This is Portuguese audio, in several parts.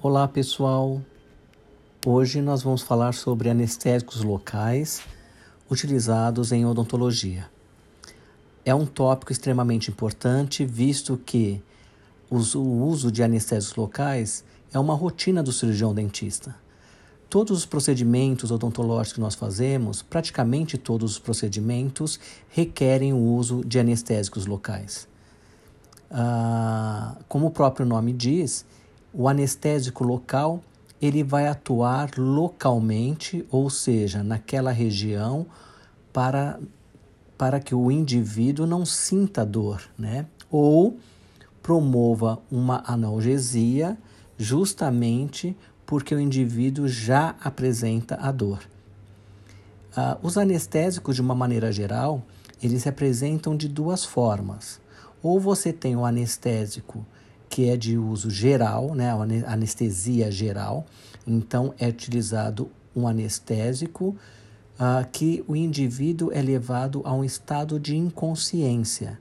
Olá pessoal, hoje nós vamos falar sobre anestésicos locais utilizados em odontologia. É um tópico extremamente importante, visto que o uso de anestésicos locais é uma rotina do cirurgião dentista. Todos os procedimentos odontológicos que nós fazemos, praticamente todos os procedimentos, requerem o uso de anestésicos locais. Ah, como o próprio nome diz, o anestésico local ele vai atuar localmente, ou seja, naquela região, para, para que o indivíduo não sinta dor, né? Ou promova uma analgesia justamente porque o indivíduo já apresenta a dor. Uh, os anestésicos, de uma maneira geral, eles se apresentam de duas formas. Ou você tem o anestésico que é de uso geral, né, anestesia geral. Então, é utilizado um anestésico uh, que o indivíduo é levado a um estado de inconsciência.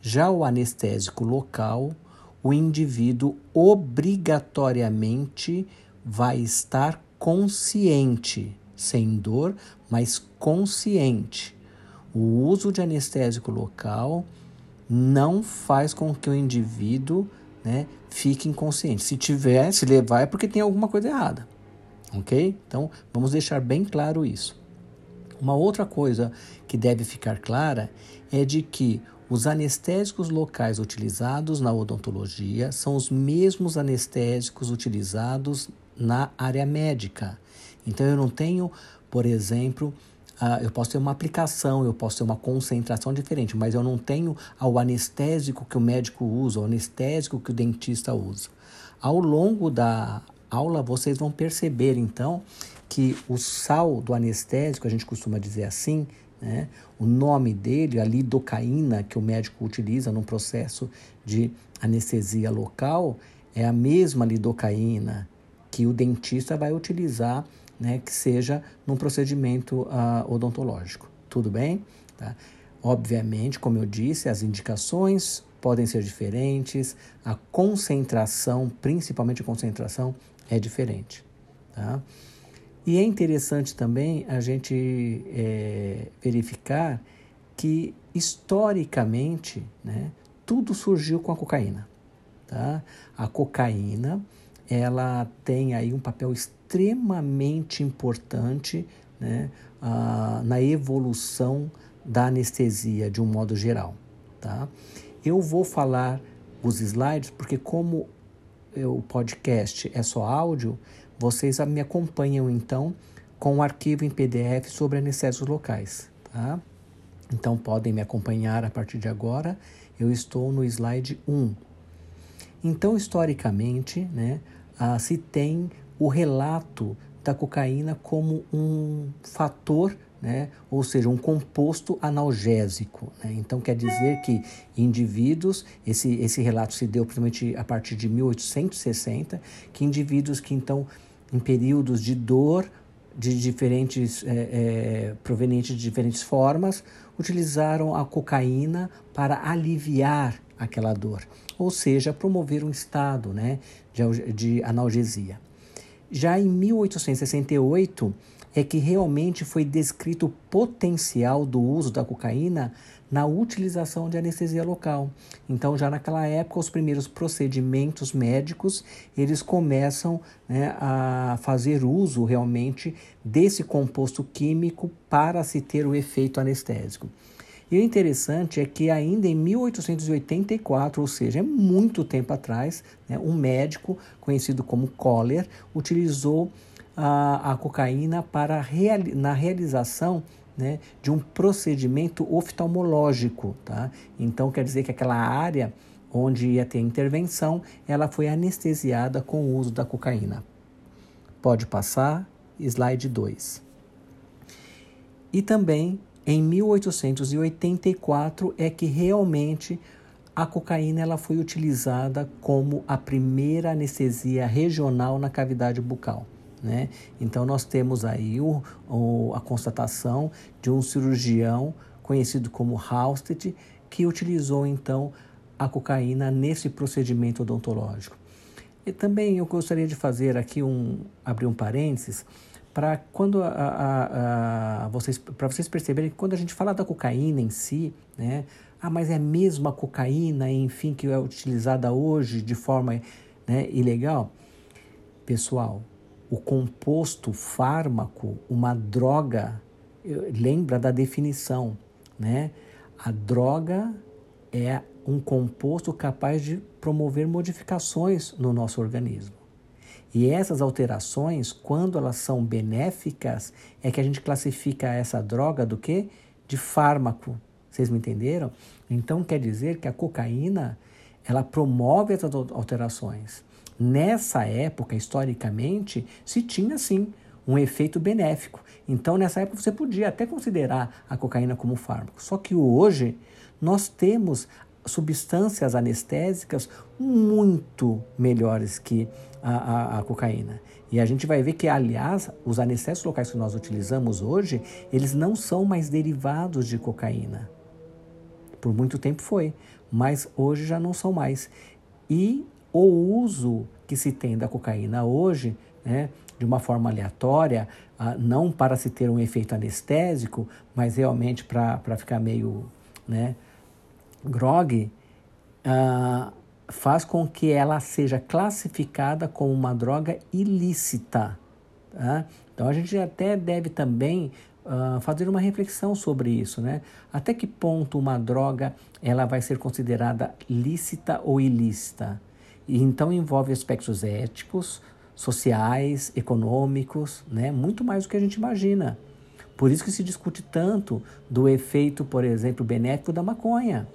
Já o anestésico local, o indivíduo obrigatoriamente vai estar consciente, sem dor, mas consciente. O uso de anestésico local não faz com que o indivíduo né, fique inconsciente. Se tiver, se levar é porque tem alguma coisa errada. Ok? Então, vamos deixar bem claro isso. Uma outra coisa que deve ficar clara é de que os anestésicos locais utilizados na odontologia são os mesmos anestésicos utilizados na área médica. Então, eu não tenho, por exemplo, Uh, eu posso ter uma aplicação, eu posso ter uma concentração diferente, mas eu não tenho o anestésico que o médico usa, o anestésico que o dentista usa. Ao longo da aula, vocês vão perceber, então, que o sal do anestésico, a gente costuma dizer assim, né? o nome dele, a lidocaína que o médico utiliza no processo de anestesia local, é a mesma lidocaína que o dentista vai utilizar né, que seja num procedimento uh, odontológico. Tudo bem? Tá? Obviamente, como eu disse, as indicações podem ser diferentes, a concentração, principalmente a concentração, é diferente. Tá? E é interessante também a gente é, verificar que, historicamente, né, tudo surgiu com a cocaína. Tá? A cocaína ela tem aí um papel extremamente importante né, uh, na evolução da anestesia de um modo geral. Tá? Eu vou falar os slides porque como o podcast é só áudio, vocês me acompanham então com o um arquivo em PDF sobre anestésicos locais. Tá? Então podem me acompanhar a partir de agora. Eu estou no slide 1. Então, historicamente, né, ah, se tem o relato da cocaína como um fator, né, ou seja, um composto analgésico. Né? Então, quer dizer que indivíduos, esse, esse relato se deu principalmente a partir de 1860, que indivíduos que então, em períodos de dor, de diferentes, é, é, provenientes de diferentes formas, utilizaram a cocaína para aliviar aquela dor, ou seja, promover um estado né, de, de analgesia. Já em 1868 é que realmente foi descrito o potencial do uso da cocaína na utilização de anestesia local. Então, já naquela época, os primeiros procedimentos médicos eles começam né, a fazer uso realmente desse composto químico para se ter o efeito anestésico. E o interessante é que ainda em 1884, ou seja, é muito tempo atrás, né, um médico conhecido como Kohler utilizou a, a cocaína para real, na realização né, de um procedimento oftalmológico. Tá? Então quer dizer que aquela área onde ia ter intervenção, ela foi anestesiada com o uso da cocaína. Pode passar, slide 2. E também em 1884 é que realmente a cocaína ela foi utilizada como a primeira anestesia regional na cavidade bucal. Né? Então nós temos aí o, o, a constatação de um cirurgião conhecido como Halsted que utilizou então a cocaína nesse procedimento odontológico. E também eu gostaria de fazer aqui um abrir um parênteses para quando a, a, a, vocês para vocês perceberem que quando a gente fala da cocaína em si, né? Ah, mas é mesmo a cocaína, enfim, que é utilizada hoje de forma né, ilegal? Pessoal, o composto fármaco, uma droga, lembra da definição, né? A droga é um composto capaz de promover modificações no nosso organismo. E essas alterações, quando elas são benéficas, é que a gente classifica essa droga do que? De fármaco. Vocês me entenderam? Então quer dizer que a cocaína, ela promove essas alterações. Nessa época, historicamente, se tinha sim um efeito benéfico. Então, nessa época, você podia até considerar a cocaína como fármaco. Só que hoje, nós temos substâncias anestésicas muito melhores que a, a, a, cocaína. E a gente vai ver que, aliás, os anestésicos locais que nós utilizamos hoje, eles não são mais derivados de cocaína. Por muito tempo foi, mas hoje já não são mais. E o uso que se tem da cocaína hoje, né, de uma forma aleatória, ah, não para se ter um efeito anestésico, mas realmente para ficar meio né, grog, ah, faz com que ela seja classificada como uma droga ilícita. Tá? Então a gente até deve também uh, fazer uma reflexão sobre isso, né? Até que ponto uma droga ela vai ser considerada lícita ou ilícita? E então envolve aspectos éticos, sociais, econômicos, né? muito mais do que a gente imagina. Por isso que se discute tanto do efeito, por exemplo, benéfico da maconha.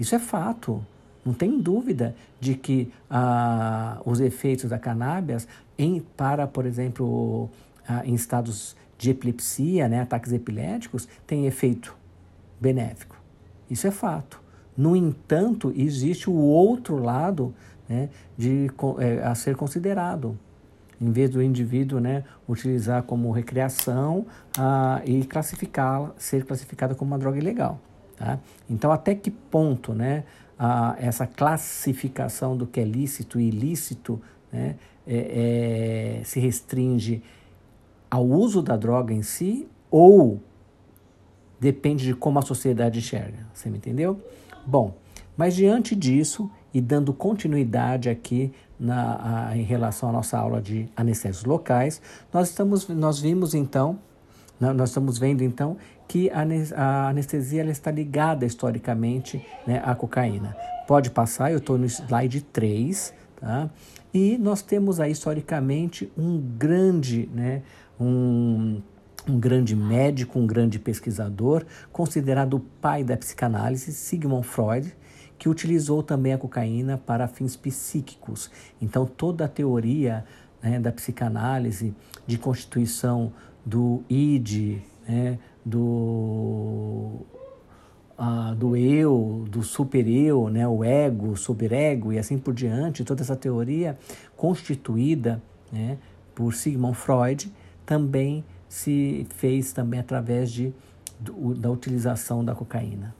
Isso é fato. Não tem dúvida de que ah, os efeitos da cannabis em, para, por exemplo, ah, em estados de epilepsia, né, ataques epiléticos, tem efeito benéfico. Isso é fato. No entanto, existe o outro lado né, de, é, a ser considerado. Em vez do indivíduo né, utilizar como recreação ah, e classificá-la, ser classificada como uma droga ilegal. Tá? Então, até que ponto né, a, essa classificação do que é lícito e ilícito né, é, é, se restringe ao uso da droga em si ou depende de como a sociedade enxerga? Você me entendeu? Bom, mas diante disso e dando continuidade aqui na, a, em relação à nossa aula de anestésios locais, nós, estamos, nós vimos então, nós estamos vendo então que a, anestesia está ligada historicamente né, à cocaína. Pode passar, eu estou no slide 3, tá? E nós temos aí historicamente um grande, né, um, um grande médico, um grande pesquisador, considerado o pai da psicanálise, Sigmund Freud, que utilizou também a cocaína para fins psíquicos. Então, toda a teoria né, da psicanálise, de constituição do id, né, do, uh, do eu, do super-eu, né, o ego, super-ego e assim por diante, toda essa teoria constituída né, por Sigmund Freud, também se fez também através de, do, da utilização da cocaína.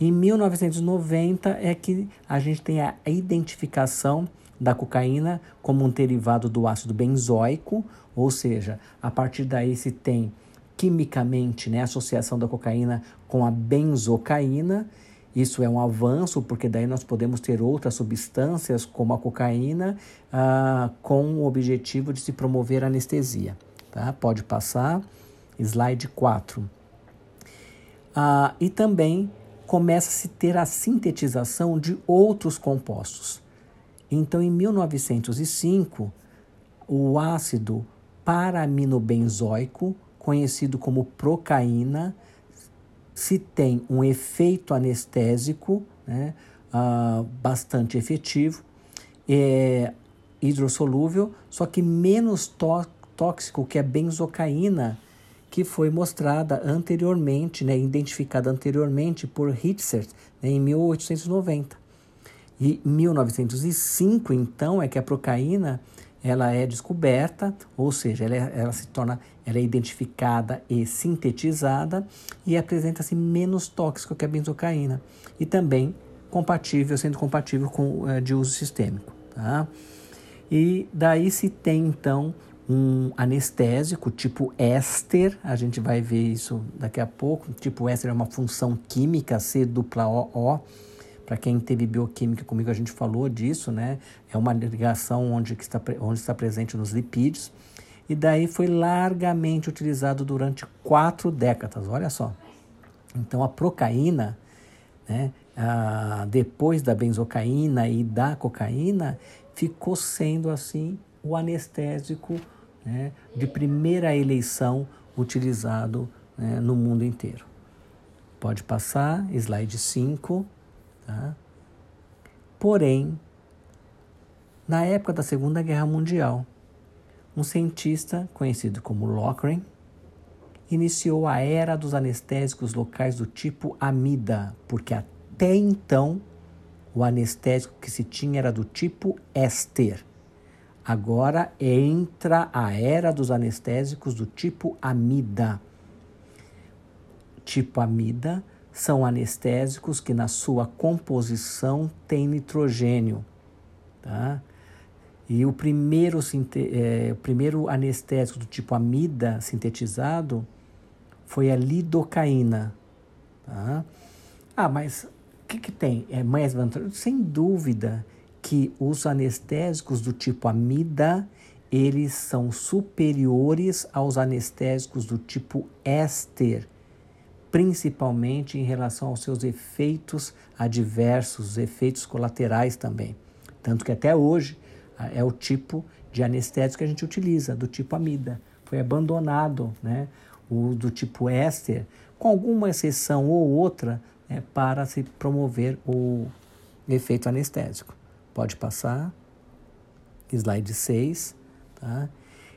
Em 1990 é que a gente tem a identificação da cocaína como um derivado do ácido benzoico, ou seja, a partir daí se tem quimicamente né, a associação da cocaína com a benzocaína. Isso é um avanço, porque daí nós podemos ter outras substâncias, como a cocaína, ah, com o objetivo de se promover anestesia. Tá? Pode passar. Slide 4. Ah, e também começa a se ter a sintetização de outros compostos. Então, em 1905, o ácido paraminobenzoico, conhecido como procaína, se tem um efeito anestésico né, uh, bastante efetivo, é hidrossolúvel, só que menos tóxico que a benzocaína, que foi mostrada anteriormente, né, identificada anteriormente por Hitzert né, em 1890. E 1905, então, é que a procaína ela é descoberta, ou seja, ela, é, ela se torna, ela é identificada e sintetizada e apresenta-se menos tóxico que a benzocaína e também compatível, sendo compatível com uh, de uso sistêmico, tá? E daí se tem então um anestésico tipo éster, a gente vai ver isso daqui a pouco. Tipo éster é uma função química, C dupla O, O. Para quem teve bioquímica comigo, a gente falou disso, né? É uma ligação onde, está, onde está presente nos lipídios. E daí foi largamente utilizado durante quatro décadas, olha só. Então a procaína, né, depois da benzocaína e da cocaína, ficou sendo assim o anestésico né, de primeira eleição utilizado né, no mundo inteiro. Pode passar, slide 5. Tá? Porém, na época da Segunda Guerra Mundial, um cientista conhecido como Lochran iniciou a era dos anestésicos locais do tipo amida, porque até então o anestésico que se tinha era do tipo éster. Agora entra a era dos anestésicos do tipo amida. Tipo amida são anestésicos que na sua composição têm nitrogênio, tá? E o primeiro, é, o primeiro anestésico do tipo amida sintetizado foi a lidocaína. Tá? Ah, mas o que, que tem? É mais vantajoso? Sem dúvida que os anestésicos do tipo amida, eles são superiores aos anestésicos do tipo éster, principalmente em relação aos seus efeitos adversos, efeitos colaterais também. Tanto que até hoje é o tipo de anestésico que a gente utiliza, do tipo amida. Foi abandonado né, o do tipo éster, com alguma exceção ou outra, né, para se promover o efeito anestésico. Pode passar. Slide 6. Tá?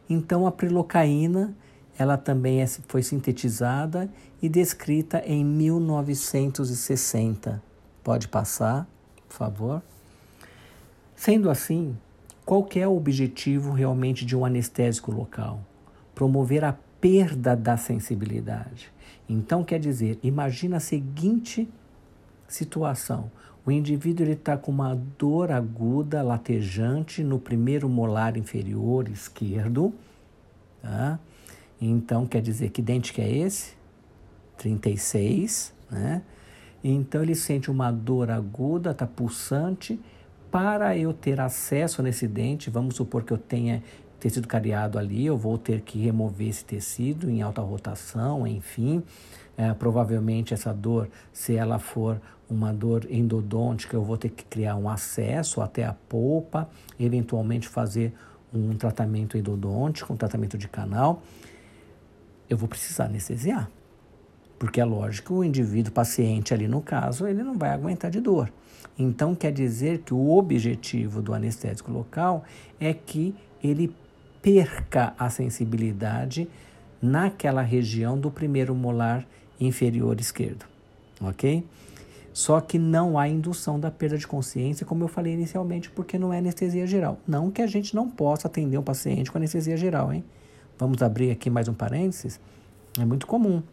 Então, a prilocaína ela também é, foi sintetizada e descrita em 1960. Pode passar, por favor. Sendo assim, qual é o objetivo realmente de um anestésico local? Promover a perda da sensibilidade. Então, quer dizer, imagina a seguinte situação. O indivíduo está com uma dor aguda, latejante no primeiro molar inferior esquerdo. Tá? Então, quer dizer, que dente que é esse? 36, né? Então, ele sente uma dor aguda, está pulsante, para eu ter acesso nesse dente, vamos supor que eu tenha tecido cariado ali, eu vou ter que remover esse tecido em alta rotação, enfim. É, provavelmente essa dor, se ela for uma dor endodôntica, eu vou ter que criar um acesso até a polpa, eventualmente fazer um tratamento endodôntico, um tratamento de canal. Eu vou precisar anestesiar. Porque é lógico, o indivíduo paciente ali no caso, ele não vai aguentar de dor. Então quer dizer que o objetivo do anestésico local é que ele perca a sensibilidade naquela região do primeiro molar inferior esquerdo, ok? Só que não há indução da perda de consciência, como eu falei inicialmente, porque não é anestesia geral. Não que a gente não possa atender um paciente com anestesia geral, hein? Vamos abrir aqui mais um parênteses. É muito comum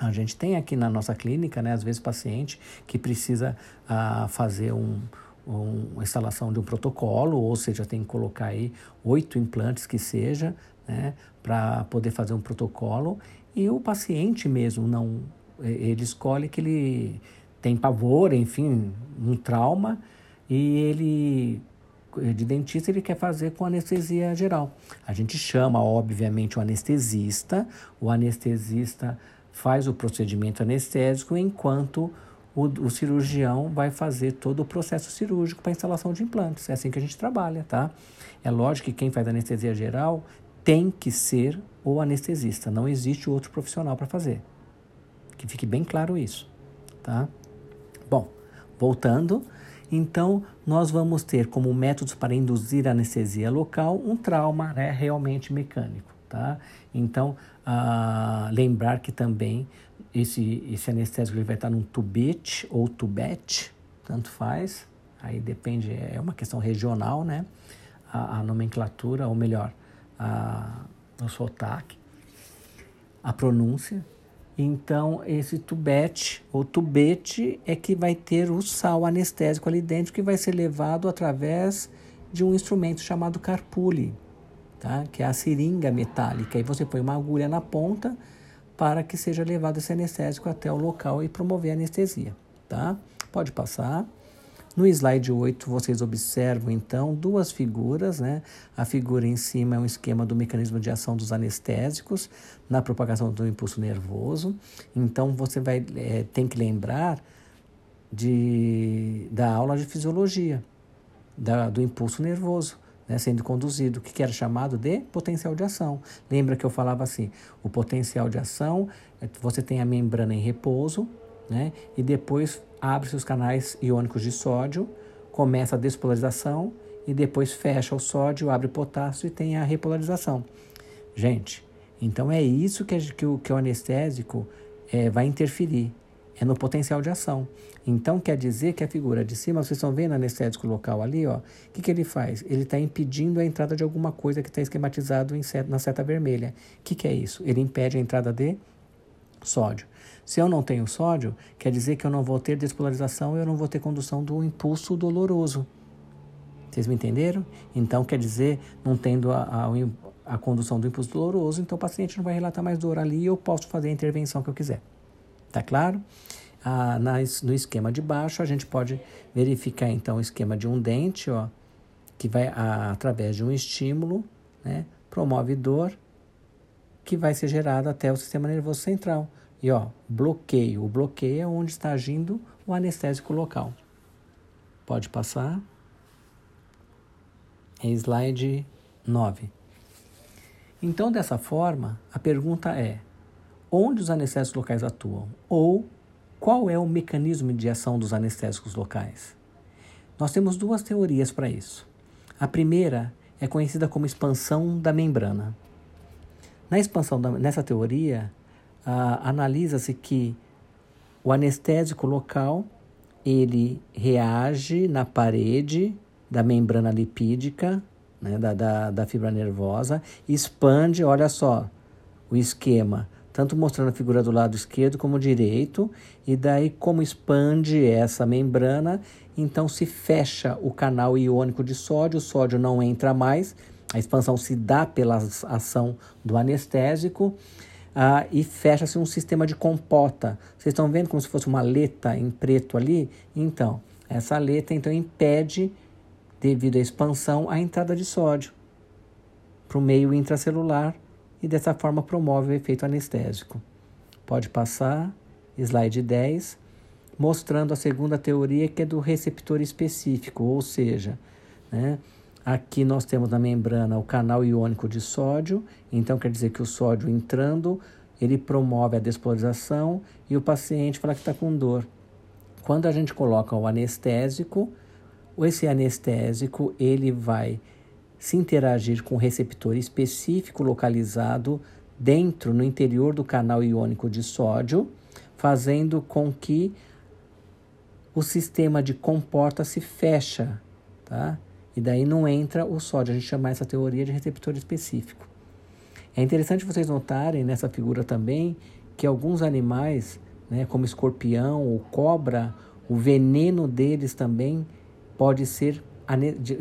a gente tem aqui na nossa clínica, né, às vezes, paciente que precisa ah, fazer um, um, uma instalação de um protocolo, ou seja, tem que colocar aí oito implantes que seja, né, para poder fazer um protocolo, e o paciente mesmo não, ele escolhe que ele tem pavor, enfim, um trauma, e ele de dentista ele quer fazer com anestesia geral. A gente chama, obviamente, o anestesista, o anestesista faz o procedimento anestésico enquanto o, o cirurgião vai fazer todo o processo cirúrgico para instalação de implantes. É assim que a gente trabalha, tá? É lógico que quem faz anestesia geral tem que ser o anestesista, não existe outro profissional para fazer. Que fique bem claro isso, tá? Bom, voltando, então nós vamos ter como métodos para induzir anestesia local um trauma né, realmente mecânico, tá? Então, lembrar que também esse, esse anestésico ele vai estar num tubete ou tubete, tanto faz, aí depende, é uma questão regional, né? A, a nomenclatura, ou melhor, a, o sotaque, a pronúncia. Então, esse tubete ou tubete é que vai ter o sal anestésico ali dentro, que vai ser levado através de um instrumento chamado carpule, tá? que é a seringa metálica. E você põe uma agulha na ponta para que seja levado esse anestésico até o local e promover a anestesia. Tá? Pode passar. No slide 8, vocês observam então duas figuras. Né? A figura em cima é um esquema do mecanismo de ação dos anestésicos na propagação do impulso nervoso. Então, você vai é, tem que lembrar de, da aula de fisiologia, da, do impulso nervoso. Né, sendo conduzido, que era chamado de potencial de ação. Lembra que eu falava assim: o potencial de ação, é você tem a membrana em repouso, né, e depois abre-se os canais iônicos de sódio, começa a despolarização e depois fecha o sódio, abre potássio e tem a repolarização. Gente, então é isso que, que, o, que o anestésico é, vai interferir, é no potencial de ação. Então quer dizer que a figura de cima, vocês estão vendo o anestésico local ali, ó, o que, que ele faz? Ele está impedindo a entrada de alguma coisa que está esquematizado em set, na seta vermelha. O que, que é isso? Ele impede a entrada de sódio. Se eu não tenho sódio, quer dizer que eu não vou ter despolarização e eu não vou ter condução do impulso doloroso. Vocês me entenderam? Então, quer dizer, não tendo a, a, a condução do impulso doloroso, então o paciente não vai relatar mais dor ali e eu posso fazer a intervenção que eu quiser. Tá claro? Ah, nas, no esquema de baixo, a gente pode verificar então o esquema de um dente, ó, que vai a, através de um estímulo, né, promove dor, que vai ser gerada até o sistema nervoso central. E ó, bloqueio. O bloqueio é onde está agindo o anestésico local. Pode passar. É slide 9. Então, dessa forma, a pergunta é: onde os anestésicos locais atuam? Ou qual é o mecanismo de ação dos anestésicos locais? Nós temos duas teorias para isso. A primeira é conhecida como expansão da membrana. Na expansão da, nessa teoria, ah, analisa-se que o anestésico local ele reage na parede da membrana lipídica, né, da, da, da fibra nervosa, expande, olha só, o esquema, tanto mostrando a figura do lado esquerdo como direito, e daí como expande essa membrana, então se fecha o canal iônico de sódio, o sódio não entra mais, a expansão se dá pela ação do anestésico, ah, e fecha-se um sistema de compota. Vocês estão vendo como se fosse uma letra em preto ali? Então, essa letra então impede, devido à expansão, a entrada de sódio para o meio intracelular e dessa forma promove o efeito anestésico. Pode passar, slide 10, mostrando a segunda teoria que é do receptor específico, ou seja, né, Aqui nós temos na membrana o canal iônico de sódio, então quer dizer que o sódio entrando, ele promove a despolarização e o paciente fala que está com dor. Quando a gente coloca o anestésico, esse anestésico ele vai se interagir com o receptor específico localizado dentro, no interior do canal iônico de sódio, fazendo com que o sistema de comporta se fecha, tá? E daí não entra o sódio. A gente chama essa teoria de receptor específico. É interessante vocês notarem nessa figura também que alguns animais, né, como escorpião ou cobra, o veneno deles também pode ser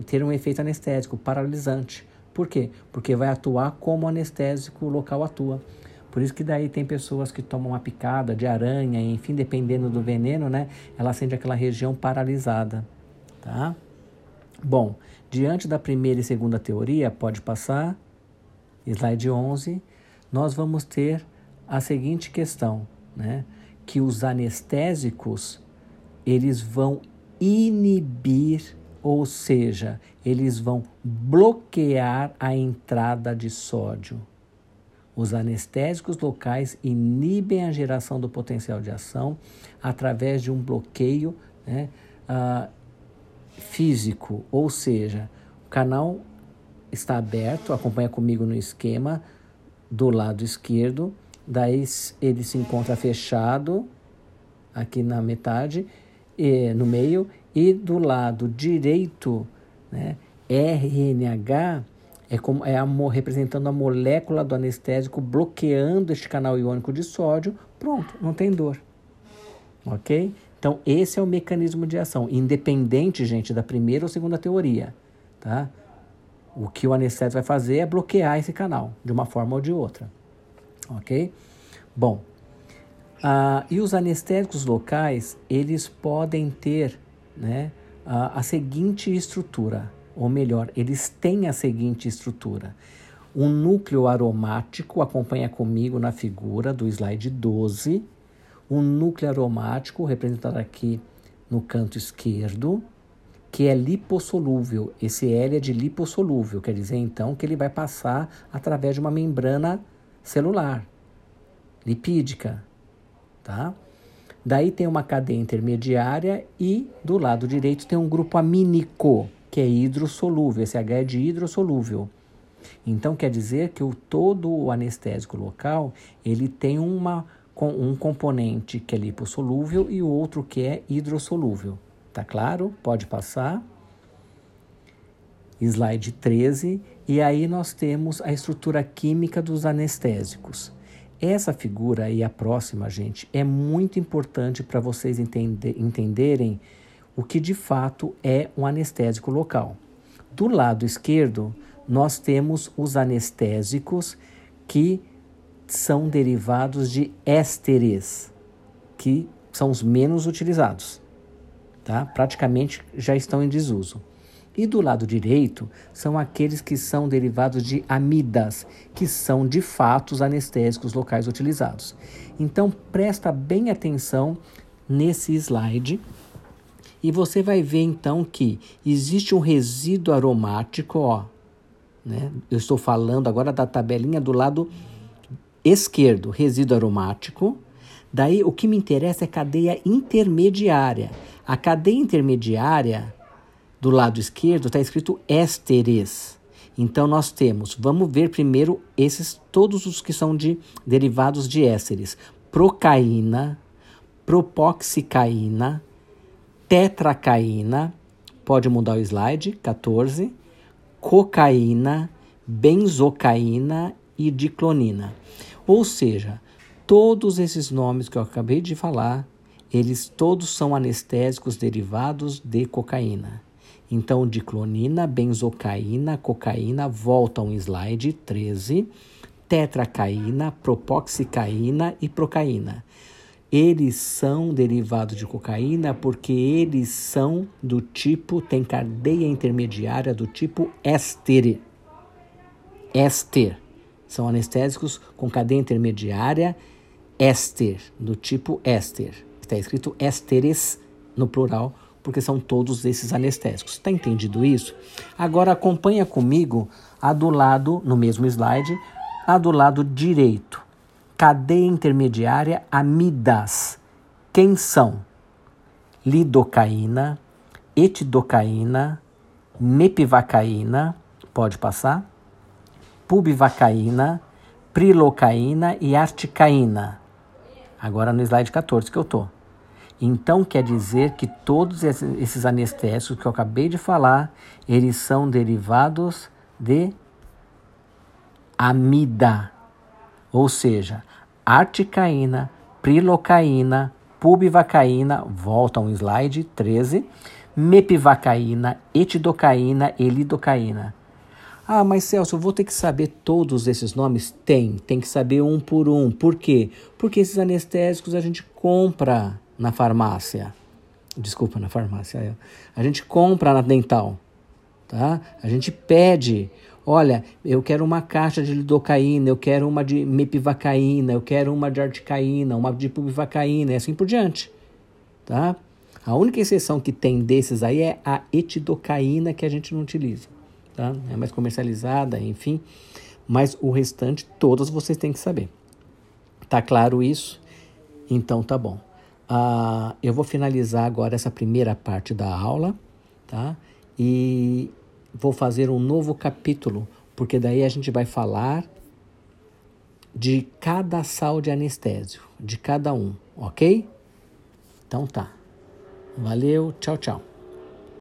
ter um efeito anestésico, paralisante. Por quê? Porque vai atuar como o anestésico local atua. Por isso que daí tem pessoas que tomam uma picada de aranha, enfim, dependendo do veneno, né, ela sente aquela região paralisada, tá? Bom, diante da primeira e segunda teoria, pode passar, slide 11, nós vamos ter a seguinte questão, né? que os anestésicos eles vão inibir, ou seja, eles vão bloquear a entrada de sódio. Os anestésicos locais inibem a geração do potencial de ação através de um bloqueio né, uh, físico, ou seja, o canal está aberto, acompanha comigo no esquema do lado esquerdo, daí ele se encontra fechado aqui na metade, e, no meio, e do lado direito, né, RNH é, como, é a, representando a molécula do anestésico bloqueando este canal iônico de sódio, pronto, não tem dor. Ok? Então, esse é o mecanismo de ação, independente, gente, da primeira ou segunda teoria. tá? O que o anestésico vai fazer é bloquear esse canal, de uma forma ou de outra, ok? Bom, uh, e os anestésicos locais, eles podem ter, né, a seguinte estrutura, ou melhor, eles têm a seguinte estrutura. Um núcleo aromático, acompanha comigo na figura do slide 12, um núcleo aromático representado aqui no canto esquerdo, que é lipossolúvel. Esse L é de lipossolúvel, quer dizer então que ele vai passar através de uma membrana celular, lipídica, tá? Daí tem uma cadeia intermediária e do lado direito tem um grupo amínico, que é hidrossolúvel. Esse H é de hidrossolúvel. Então quer dizer que o todo o anestésico local, ele tem uma com um componente que é lipossolúvel e o outro que é hidrossolúvel. Tá claro? Pode passar. Slide 13. E aí nós temos a estrutura química dos anestésicos. Essa figura e a próxima, gente, é muito importante para vocês entender, entenderem o que de fato é um anestésico local. Do lado esquerdo, nós temos os anestésicos que são derivados de ésteres, que são os menos utilizados. Tá? Praticamente já estão em desuso. E do lado direito são aqueles que são derivados de amidas, que são de fato os anestésicos locais utilizados. Então presta bem atenção nesse slide e você vai ver então que existe um resíduo aromático, ó, né? Eu estou falando agora da tabelinha do lado esquerdo, resíduo aromático. Daí o que me interessa é cadeia intermediária. A cadeia intermediária do lado esquerdo está escrito ésteres. Então nós temos, vamos ver primeiro esses todos os que são de derivados de ésteres: procaína, propoxicaína, tetracaína, pode mudar o slide, 14, cocaína, benzocaína e diclonina. Ou seja, todos esses nomes que eu acabei de falar, eles todos são anestésicos derivados de cocaína. Então, diclonina, benzocaína, cocaína, volta um slide 13, tetracaína, propoxicaína e procaína. Eles são derivados de cocaína porque eles são do tipo, tem cadeia intermediária do tipo éster. Éster. São anestésicos com cadeia intermediária éster, do tipo éster. Está escrito ésteres no plural, porque são todos esses anestésicos. Está entendido isso? Agora acompanha comigo a do lado, no mesmo slide, a do lado direito. Cadeia intermediária amidas. Quem são? Lidocaína, etidocaína, mepivacaína, pode passar? Pubivacaína, prilocaína e articaína. Agora no slide 14 que eu tô. Então quer dizer que todos esses anestésicos que eu acabei de falar, eles são derivados de amida. Ou seja, articaína, prilocaína, pubivacaína, volta um slide 13, mepivacaína, etidocaína e lidocaína. Ah, mas Celso, eu vou ter que saber todos esses nomes? Tem, tem que saber um por um. Por quê? Porque esses anestésicos a gente compra na farmácia. Desculpa, na farmácia. É. A gente compra na dental, tá? A gente pede, olha, eu quero uma caixa de lidocaína, eu quero uma de mepivacaína, eu quero uma de articaína, uma de pubivacaína, e assim por diante, tá? A única exceção que tem desses aí é a etidocaína que a gente não utiliza tá? É mais comercializada, enfim. Mas o restante, todas vocês têm que saber. Tá claro isso? Então tá bom. Uh, eu vou finalizar agora essa primeira parte da aula, tá? E vou fazer um novo capítulo, porque daí a gente vai falar de cada sal de anestésio, de cada um, ok? Então tá. Valeu, tchau, tchau.